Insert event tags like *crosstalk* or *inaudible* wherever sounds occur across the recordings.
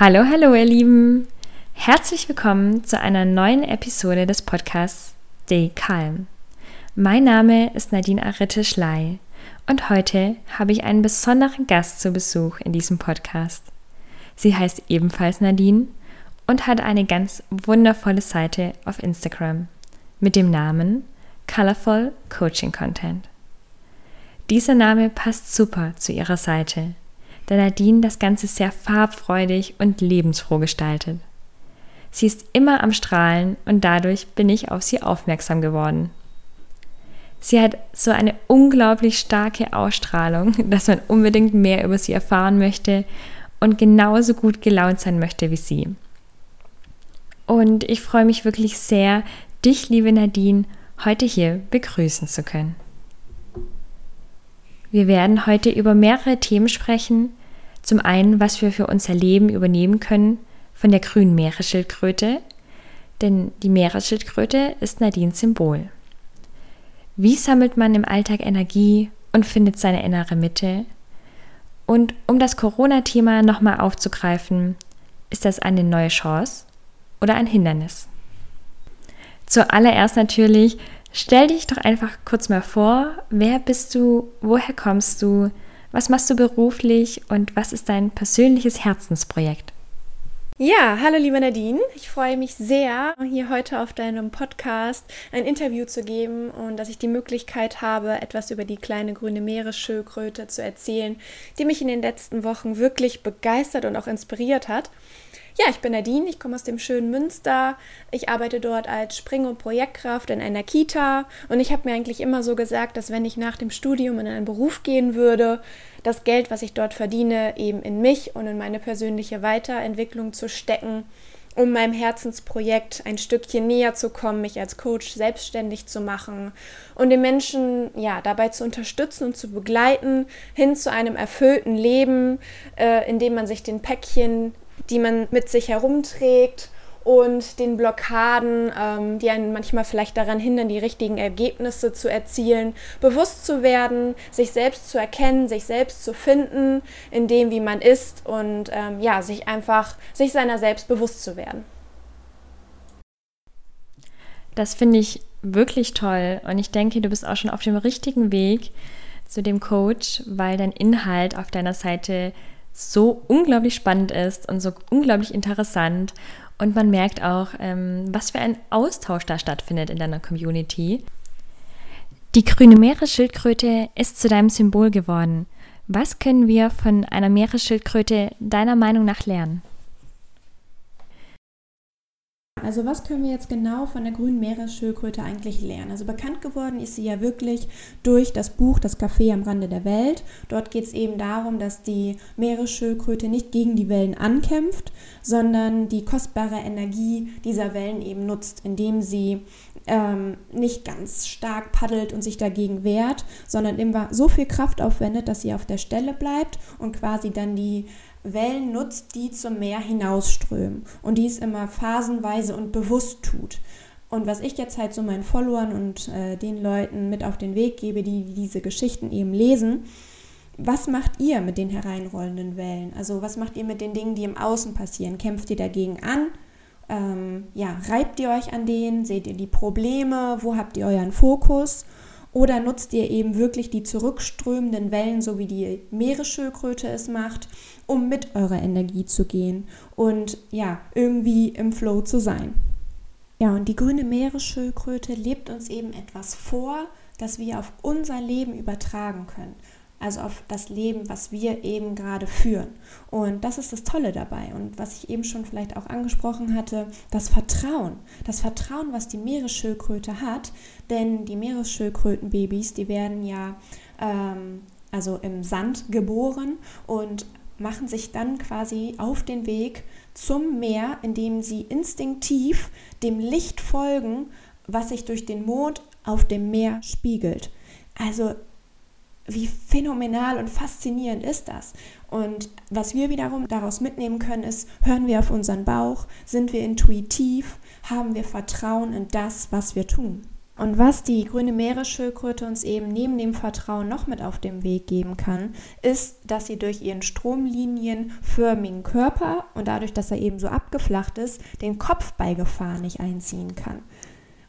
Hallo, hallo ihr Lieben. Herzlich willkommen zu einer neuen Episode des Podcasts Stay Calm. Mein Name ist Nadine Aritte Schley und heute habe ich einen besonderen Gast zu Besuch in diesem Podcast. Sie heißt ebenfalls Nadine und hat eine ganz wundervolle Seite auf Instagram mit dem Namen Colorful Coaching Content. Dieser Name passt super zu ihrer Seite da Nadine das Ganze sehr farbfreudig und lebensfroh gestaltet. Sie ist immer am Strahlen und dadurch bin ich auf sie aufmerksam geworden. Sie hat so eine unglaublich starke Ausstrahlung, *laughs* dass man unbedingt mehr über sie erfahren möchte und genauso gut gelaunt sein möchte wie sie. Und ich freue mich wirklich sehr, dich, liebe Nadine, heute hier begrüßen zu können. Wir werden heute über mehrere Themen sprechen, zum einen, was wir für unser Leben übernehmen können von der grünen Meeresschildkröte, denn die Meeresschildkröte ist Nadines Symbol. Wie sammelt man im Alltag Energie und findet seine innere Mitte? Und um das Corona-Thema nochmal aufzugreifen, ist das eine neue Chance oder ein Hindernis? Zuallererst natürlich, stell dich doch einfach kurz mal vor, wer bist du, woher kommst du, was machst du beruflich und was ist dein persönliches Herzensprojekt? Ja, hallo liebe Nadine. Ich freue mich sehr, hier heute auf deinem Podcast ein Interview zu geben und dass ich die Möglichkeit habe, etwas über die kleine grüne Meeresschildkröte zu erzählen, die mich in den letzten Wochen wirklich begeistert und auch inspiriert hat. Ja, ich bin Nadine, ich komme aus dem schönen Münster. Ich arbeite dort als Spring- und Projektkraft in einer Kita und ich habe mir eigentlich immer so gesagt, dass wenn ich nach dem Studium in einen Beruf gehen würde, das Geld, was ich dort verdiene, eben in mich und in meine persönliche Weiterentwicklung zu stecken, um meinem Herzensprojekt ein Stückchen näher zu kommen, mich als Coach selbstständig zu machen und den Menschen ja dabei zu unterstützen und zu begleiten hin zu einem erfüllten Leben, äh, in dem man sich den Päckchen die man mit sich herumträgt und den Blockaden, ähm, die einen manchmal vielleicht daran hindern, die richtigen Ergebnisse zu erzielen, bewusst zu werden, sich selbst zu erkennen, sich selbst zu finden, in dem, wie man ist und ähm, ja, sich einfach, sich seiner selbst bewusst zu werden. Das finde ich wirklich toll und ich denke, du bist auch schon auf dem richtigen Weg zu dem Coach, weil dein Inhalt auf deiner Seite so unglaublich spannend ist und so unglaublich interessant. Und man merkt auch, ähm, was für ein Austausch da stattfindet in deiner Community. Die grüne Meeresschildkröte ist zu deinem Symbol geworden. Was können wir von einer Meeresschildkröte deiner Meinung nach lernen? Also was können wir jetzt genau von der grünen Meeresschildkröte eigentlich lernen? Also bekannt geworden ist sie ja wirklich durch das Buch Das Café am Rande der Welt. Dort geht es eben darum, dass die Meeresschildkröte nicht gegen die Wellen ankämpft, sondern die kostbare Energie dieser Wellen eben nutzt, indem sie ähm, nicht ganz stark paddelt und sich dagegen wehrt, sondern immer so viel Kraft aufwendet, dass sie auf der Stelle bleibt und quasi dann die Wellen nutzt, die zum Meer hinausströmen und dies immer phasenweise und bewusst tut. Und was ich jetzt halt so meinen Followern und äh, den Leuten mit auf den Weg gebe, die diese Geschichten eben lesen, was macht ihr mit den hereinrollenden Wellen? Also was macht ihr mit den Dingen, die im Außen passieren? Kämpft ihr dagegen an? Ähm, ja, reibt ihr euch an denen? Seht ihr die Probleme? Wo habt ihr euren Fokus? Oder nutzt ihr eben wirklich die zurückströmenden Wellen, so wie die Meeresschildkröte es macht, um mit eurer Energie zu gehen und ja, irgendwie im Flow zu sein? Ja, und die grüne Meeresschildkröte lebt uns eben etwas vor, das wir auf unser Leben übertragen können also auf das Leben, was wir eben gerade führen. Und das ist das Tolle dabei. Und was ich eben schon vielleicht auch angesprochen hatte, das Vertrauen. Das Vertrauen, was die Meeresschildkröte hat, denn die Meeresschildkrötenbabys, die werden ja ähm, also im Sand geboren und machen sich dann quasi auf den Weg zum Meer, indem sie instinktiv dem Licht folgen, was sich durch den Mond auf dem Meer spiegelt. Also wie phänomenal und faszinierend ist das? Und was wir wiederum daraus mitnehmen können, ist, hören wir auf unseren Bauch, sind wir intuitiv, haben wir Vertrauen in das, was wir tun. Und was die grüne Meeresschildkröte uns eben neben dem Vertrauen noch mit auf den Weg geben kann, ist, dass sie durch ihren stromlinienförmigen Körper und dadurch, dass er eben so abgeflacht ist, den Kopf bei Gefahr nicht einziehen kann.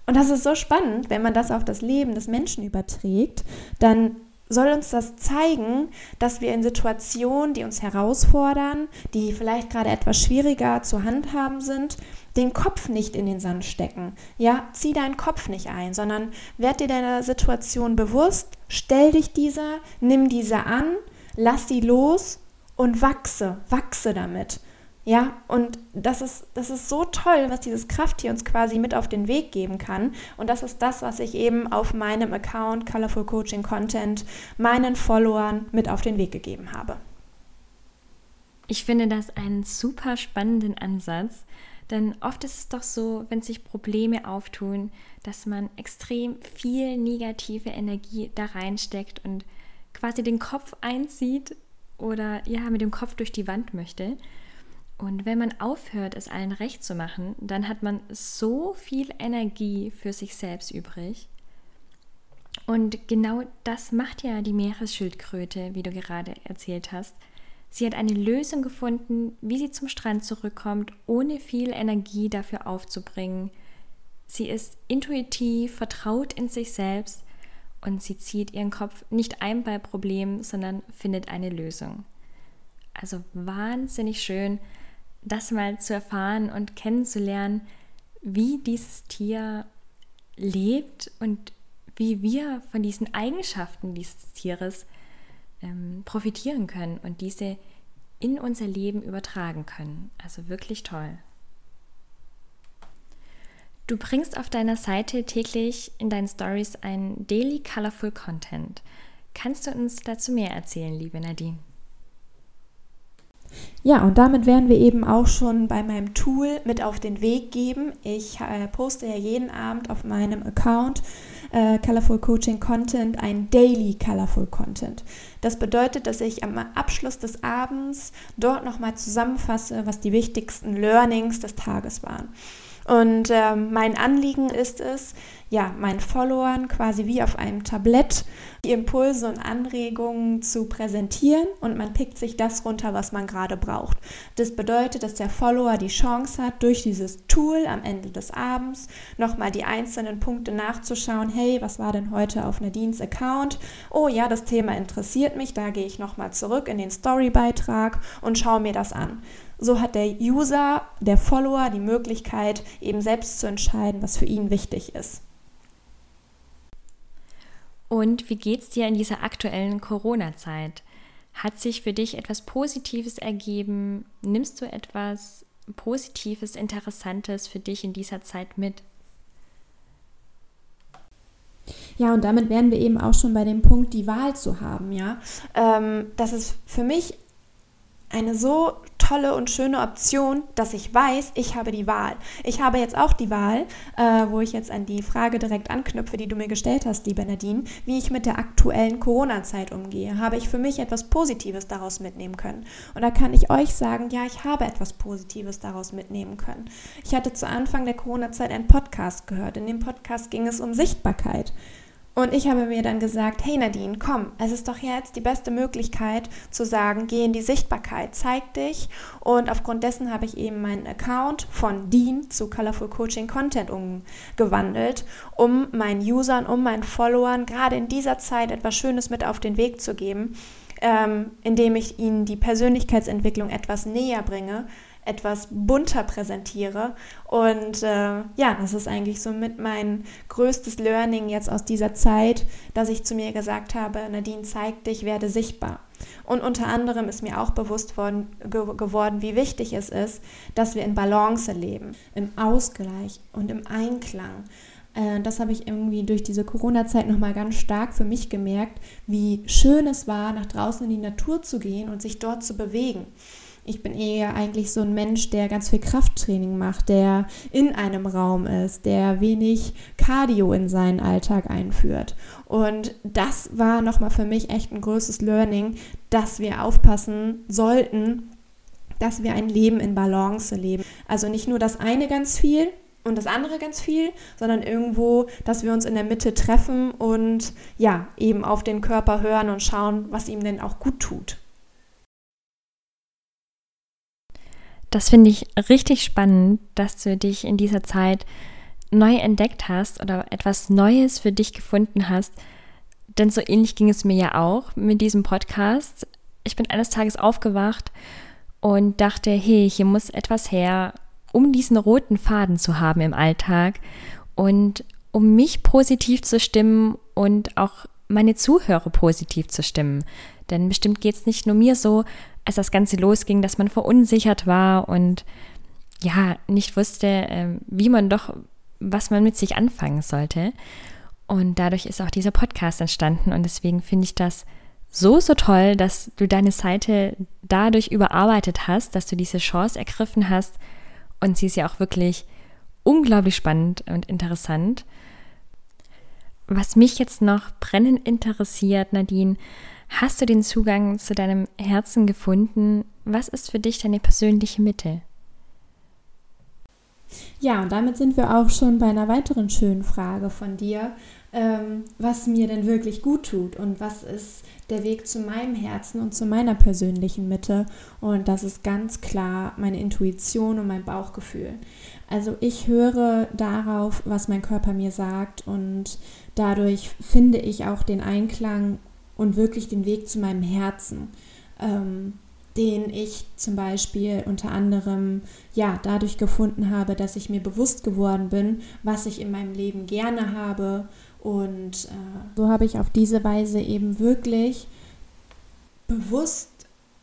Und das ist so spannend, wenn man das auf das Leben des Menschen überträgt, dann soll uns das zeigen, dass wir in Situationen, die uns herausfordern, die vielleicht gerade etwas schwieriger zu handhaben sind, den Kopf nicht in den Sand stecken. Ja, zieh deinen Kopf nicht ein, sondern werd dir deiner Situation bewusst, stell dich dieser, nimm diese an, lass sie los und wachse, wachse damit. Ja, und das ist, das ist so toll, was dieses Krafttier uns quasi mit auf den Weg geben kann. Und das ist das, was ich eben auf meinem Account Colorful Coaching Content meinen Followern mit auf den Weg gegeben habe. Ich finde das einen super spannenden Ansatz, denn oft ist es doch so, wenn sich Probleme auftun, dass man extrem viel negative Energie da reinsteckt und quasi den Kopf einzieht oder ja, mit dem Kopf durch die Wand möchte. Und wenn man aufhört, es allen recht zu machen, dann hat man so viel Energie für sich selbst übrig. Und genau das macht ja die Meeresschildkröte, wie du gerade erzählt hast. Sie hat eine Lösung gefunden, wie sie zum Strand zurückkommt, ohne viel Energie dafür aufzubringen. Sie ist intuitiv, vertraut in sich selbst und sie zieht ihren Kopf nicht ein bei Problemen, sondern findet eine Lösung. Also wahnsinnig schön, das mal zu erfahren und kennenzulernen, wie dieses Tier lebt und wie wir von diesen Eigenschaften dieses Tieres ähm, profitieren können und diese in unser Leben übertragen können. Also wirklich toll. Du bringst auf deiner Seite täglich in deinen Stories ein Daily Colorful Content. Kannst du uns dazu mehr erzählen, liebe Nadine? Ja, und damit werden wir eben auch schon bei meinem Tool mit auf den Weg geben. Ich äh, poste ja jeden Abend auf meinem Account äh, Colorful Coaching Content ein Daily Colorful Content. Das bedeutet, dass ich am Abschluss des Abends dort nochmal zusammenfasse, was die wichtigsten Learnings des Tages waren. Und äh, mein Anliegen ist es, ja, meinen Followern quasi wie auf einem Tablett die Impulse und Anregungen zu präsentieren und man pickt sich das runter, was man gerade braucht. Das bedeutet, dass der Follower die Chance hat, durch dieses Tool am Ende des Abends nochmal die einzelnen Punkte nachzuschauen. Hey, was war denn heute auf Nadines Account? Oh ja, das Thema interessiert mich, da gehe ich nochmal zurück in den Storybeitrag und schaue mir das an. So hat der User, der Follower die Möglichkeit, eben selbst zu entscheiden, was für ihn wichtig ist. Und wie geht es dir in dieser aktuellen Corona-Zeit? Hat sich für dich etwas Positives ergeben? Nimmst du etwas Positives, Interessantes für dich in dieser Zeit mit? Ja, und damit wären wir eben auch schon bei dem Punkt, die Wahl zu haben, ja. Ähm, das ist für mich eine so tolle und schöne Option, dass ich weiß, ich habe die Wahl. Ich habe jetzt auch die Wahl, äh, wo ich jetzt an die Frage direkt anknüpfe, die du mir gestellt hast, liebe Nadine, wie ich mit der aktuellen Corona-Zeit umgehe. Habe ich für mich etwas Positives daraus mitnehmen können? Und da kann ich euch sagen, ja, ich habe etwas Positives daraus mitnehmen können. Ich hatte zu Anfang der Corona-Zeit einen Podcast gehört. In dem Podcast ging es um Sichtbarkeit. Und ich habe mir dann gesagt, hey Nadine, komm, es ist doch jetzt die beste Möglichkeit zu sagen, geh in die Sichtbarkeit, zeig dich. Und aufgrund dessen habe ich eben meinen Account von Dean zu Colorful Coaching Content umgewandelt, um meinen Usern, um meinen Followern gerade in dieser Zeit etwas Schönes mit auf den Weg zu geben, ähm, indem ich ihnen die Persönlichkeitsentwicklung etwas näher bringe, etwas bunter präsentiere. Und äh, ja, das ist eigentlich so mit mein größtes Learning jetzt aus dieser Zeit, dass ich zu mir gesagt habe, Nadine, zeig dich, werde sichtbar. Und unter anderem ist mir auch bewusst worden, ge geworden, wie wichtig es ist, dass wir in Balance leben, im Ausgleich und im Einklang. Äh, das habe ich irgendwie durch diese Corona-Zeit nochmal ganz stark für mich gemerkt, wie schön es war, nach draußen in die Natur zu gehen und sich dort zu bewegen. Ich bin eher eigentlich so ein Mensch, der ganz viel Krafttraining macht, der in einem Raum ist, der wenig Cardio in seinen Alltag einführt. Und das war nochmal für mich echt ein größtes Learning, dass wir aufpassen sollten, dass wir ein Leben in Balance leben. Also nicht nur das eine ganz viel, und das andere ganz viel, sondern irgendwo, dass wir uns in der Mitte treffen und ja, eben auf den Körper hören und schauen, was ihm denn auch gut tut. Das finde ich richtig spannend, dass du dich in dieser Zeit neu entdeckt hast oder etwas Neues für dich gefunden hast. Denn so ähnlich ging es mir ja auch mit diesem Podcast. Ich bin eines Tages aufgewacht und dachte, hey, hier muss etwas her, um diesen roten Faden zu haben im Alltag und um mich positiv zu stimmen und auch meine Zuhörer positiv zu stimmen. Denn bestimmt geht es nicht nur mir so, als das Ganze losging, dass man verunsichert war und ja, nicht wusste, ähm, wie man doch, was man mit sich anfangen sollte. Und dadurch ist auch dieser Podcast entstanden und deswegen finde ich das so, so toll, dass du deine Seite dadurch überarbeitet hast, dass du diese Chance ergriffen hast und sie ist ja auch wirklich unglaublich spannend und interessant. Was mich jetzt noch brennend interessiert, Nadine, Hast du den Zugang zu deinem Herzen gefunden? Was ist für dich deine persönliche Mitte? Ja, und damit sind wir auch schon bei einer weiteren schönen Frage von dir, ähm, was mir denn wirklich gut tut und was ist der Weg zu meinem Herzen und zu meiner persönlichen Mitte. Und das ist ganz klar meine Intuition und mein Bauchgefühl. Also ich höre darauf, was mein Körper mir sagt und dadurch finde ich auch den Einklang und wirklich den Weg zu meinem Herzen, ähm, den ich zum Beispiel unter anderem ja dadurch gefunden habe, dass ich mir bewusst geworden bin, was ich in meinem Leben gerne habe und äh, so habe ich auf diese Weise eben wirklich bewusst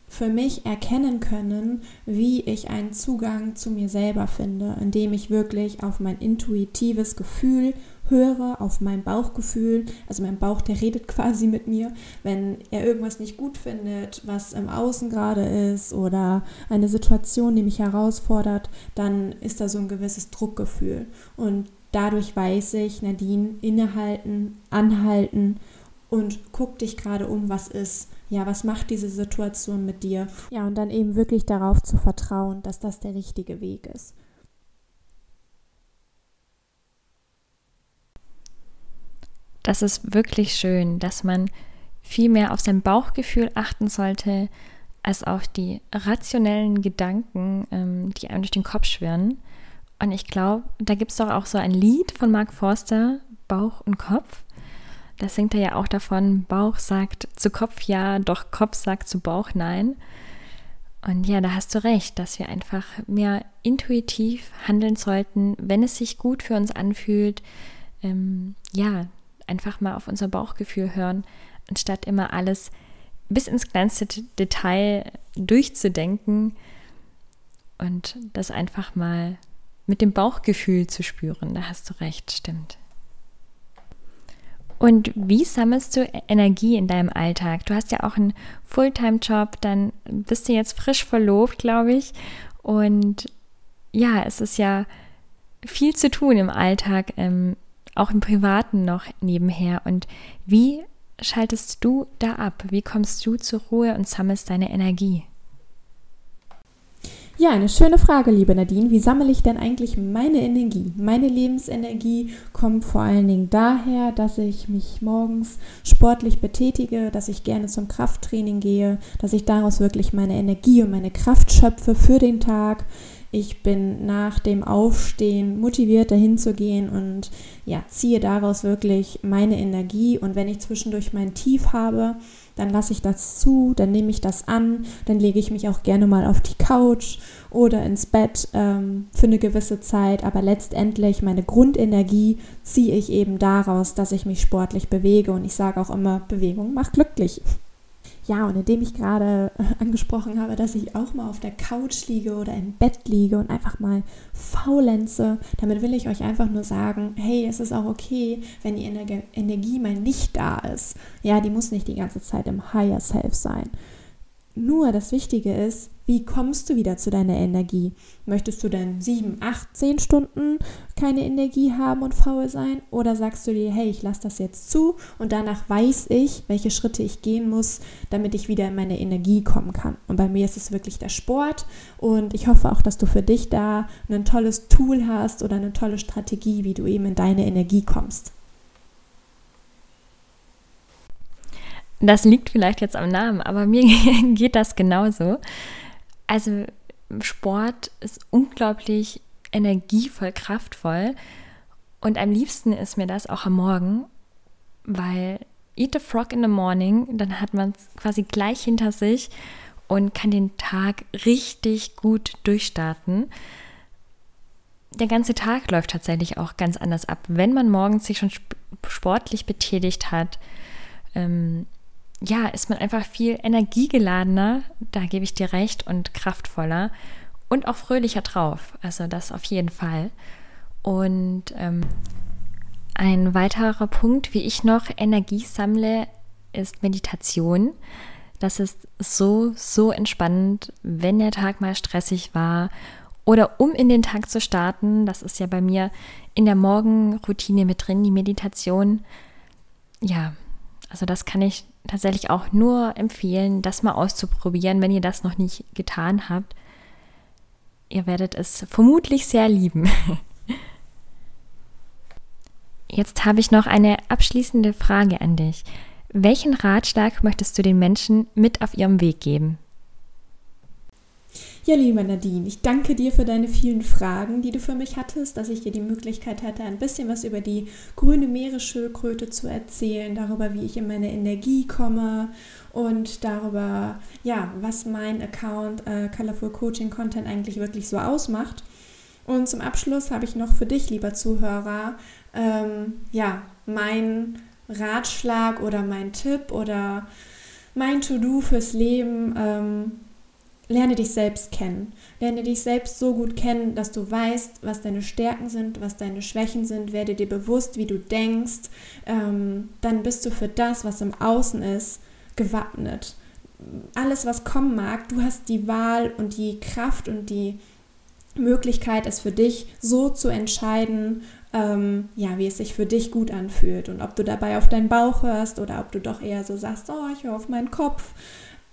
für mich erkennen können, wie ich einen Zugang zu mir selber finde, indem ich wirklich auf mein intuitives Gefühl höre, auf mein Bauchgefühl. Also mein Bauch, der redet *laughs* quasi mit mir, wenn er irgendwas nicht gut findet, was im Außen gerade ist oder eine Situation, die mich herausfordert, dann ist da so ein gewisses Druckgefühl. Und dadurch weiß ich, Nadine, innehalten, anhalten und guck dich gerade um, was ist. Ja, was macht diese Situation mit dir? Ja, und dann eben wirklich darauf zu vertrauen, dass das der richtige Weg ist. Das ist wirklich schön, dass man viel mehr auf sein Bauchgefühl achten sollte, als auf die rationellen Gedanken, ähm, die einem durch den Kopf schwirren. Und ich glaube, da gibt es doch auch so ein Lied von Mark Forster, Bauch und Kopf. Da singt er ja auch davon, Bauch sagt zu Kopf ja, doch Kopf sagt zu Bauch nein. Und ja, da hast du recht, dass wir einfach mehr intuitiv handeln sollten, wenn es sich gut für uns anfühlt. Ähm, ja, einfach mal auf unser Bauchgefühl hören, anstatt immer alles bis ins kleinste Detail durchzudenken und das einfach mal mit dem Bauchgefühl zu spüren. Da hast du recht, stimmt. Und wie sammelst du Energie in deinem Alltag? Du hast ja auch einen Fulltime-Job, dann bist du jetzt frisch verlobt, glaube ich. Und ja, es ist ja viel zu tun im Alltag, ähm, auch im Privaten noch nebenher. Und wie schaltest du da ab? Wie kommst du zur Ruhe und sammelst deine Energie? Ja, eine schöne Frage, liebe Nadine. Wie sammle ich denn eigentlich meine Energie? Meine Lebensenergie kommt vor allen Dingen daher, dass ich mich morgens sportlich betätige, dass ich gerne zum Krafttraining gehe, dass ich daraus wirklich meine Energie und meine Kraft schöpfe für den Tag. Ich bin nach dem Aufstehen motiviert, dahin zu gehen und ja, ziehe daraus wirklich meine Energie. Und wenn ich zwischendurch mein Tief habe, dann lasse ich das zu, dann nehme ich das an, dann lege ich mich auch gerne mal auf die Couch oder ins Bett ähm, für eine gewisse Zeit. Aber letztendlich meine Grundenergie ziehe ich eben daraus, dass ich mich sportlich bewege. Und ich sage auch immer, Bewegung macht glücklich. Ja, und indem ich gerade äh, *laughs* angesprochen habe, dass ich auch mal auf der Couch liege oder im Bett liege und einfach mal faulenze, damit will ich euch einfach nur sagen, hey, es ist auch okay, wenn die Energie mal nicht da ist. Ja, die muss nicht die ganze Zeit im Higher Self sein. Nur das Wichtige ist, wie kommst du wieder zu deiner Energie? Möchtest du denn sieben, acht, zehn Stunden keine Energie haben und faul sein? Oder sagst du dir, hey, ich lasse das jetzt zu und danach weiß ich, welche Schritte ich gehen muss, damit ich wieder in meine Energie kommen kann? Und bei mir ist es wirklich der Sport und ich hoffe auch, dass du für dich da ein tolles Tool hast oder eine tolle Strategie, wie du eben in deine Energie kommst. Das liegt vielleicht jetzt am Namen, aber mir *laughs* geht das genauso. Also Sport ist unglaublich energievoll, kraftvoll und am liebsten ist mir das auch am Morgen, weil Eat the Frog in the Morning, dann hat man es quasi gleich hinter sich und kann den Tag richtig gut durchstarten. Der ganze Tag läuft tatsächlich auch ganz anders ab, wenn man morgens sich schon sportlich betätigt hat. Ähm, ja, ist man einfach viel energiegeladener, da gebe ich dir recht, und kraftvoller und auch fröhlicher drauf. Also das auf jeden Fall. Und ähm, ein weiterer Punkt, wie ich noch Energie sammle, ist Meditation. Das ist so, so entspannend, wenn der Tag mal stressig war oder um in den Tag zu starten. Das ist ja bei mir in der Morgenroutine mit drin, die Meditation. Ja, also das kann ich tatsächlich auch nur empfehlen, das mal auszuprobieren, wenn ihr das noch nicht getan habt. Ihr werdet es vermutlich sehr lieben. *laughs* Jetzt habe ich noch eine abschließende Frage an dich. Welchen Ratschlag möchtest du den Menschen mit auf ihrem Weg geben? Ja, lieber Nadine, ich danke dir für deine vielen Fragen, die du für mich hattest, dass ich dir die Möglichkeit hatte, ein bisschen was über die grüne Meeresschildkröte zu erzählen, darüber, wie ich in meine Energie komme und darüber, ja, was mein Account äh, Colorful Coaching Content eigentlich wirklich so ausmacht. Und zum Abschluss habe ich noch für dich, lieber Zuhörer, ähm, ja, mein Ratschlag oder mein Tipp oder mein To-Do fürs Leben. Ähm, lerne dich selbst kennen. Lerne dich selbst so gut kennen, dass du weißt, was deine Stärken sind, was deine Schwächen sind. Werde dir bewusst, wie du denkst. Ähm, dann bist du für das, was im Außen ist, gewappnet. Alles, was kommen mag, du hast die Wahl und die Kraft und die Möglichkeit, es für dich so zu entscheiden, ähm, ja, wie es sich für dich gut anfühlt. Und ob du dabei auf deinen Bauch hörst oder ob du doch eher so sagst, oh, ich höre auf meinen Kopf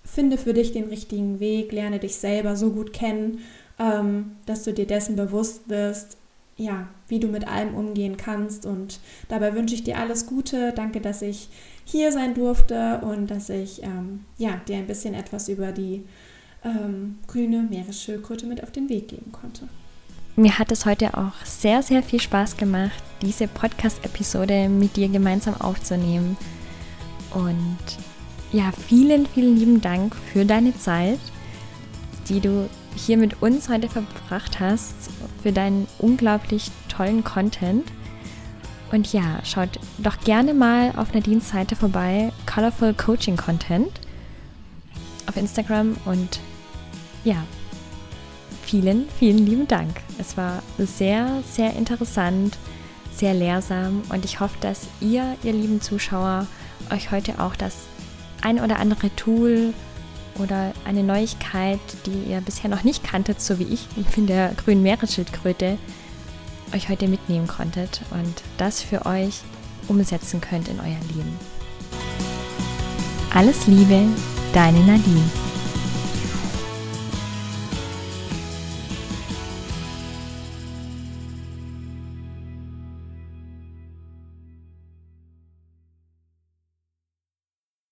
finde für dich den richtigen Weg, lerne dich selber so gut kennen, ähm, dass du dir dessen bewusst wirst, ja, wie du mit allem umgehen kannst. Und dabei wünsche ich dir alles Gute. Danke, dass ich hier sein durfte und dass ich ähm, ja, dir ein bisschen etwas über die ähm, grüne Meeresschildkröte mit auf den Weg geben konnte. Mir hat es heute auch sehr, sehr viel Spaß gemacht, diese Podcast-Episode mit dir gemeinsam aufzunehmen. Und ja, vielen, vielen lieben Dank für deine Zeit, die du hier mit uns heute verbracht hast, für deinen unglaublich tollen Content. Und ja, schaut doch gerne mal auf Nadines Seite vorbei, Colorful Coaching Content auf Instagram und ja, vielen, vielen lieben Dank. Es war sehr, sehr interessant, sehr lehrsam und ich hoffe, dass ihr, ihr lieben Zuschauer, euch heute auch das ein oder andere Tool oder eine Neuigkeit, die ihr bisher noch nicht kanntet, so wie ich in der grünen Meeresschildkröte, euch heute mitnehmen konntet und das für euch umsetzen könnt in euer Leben. Alles Liebe, deine Nadine.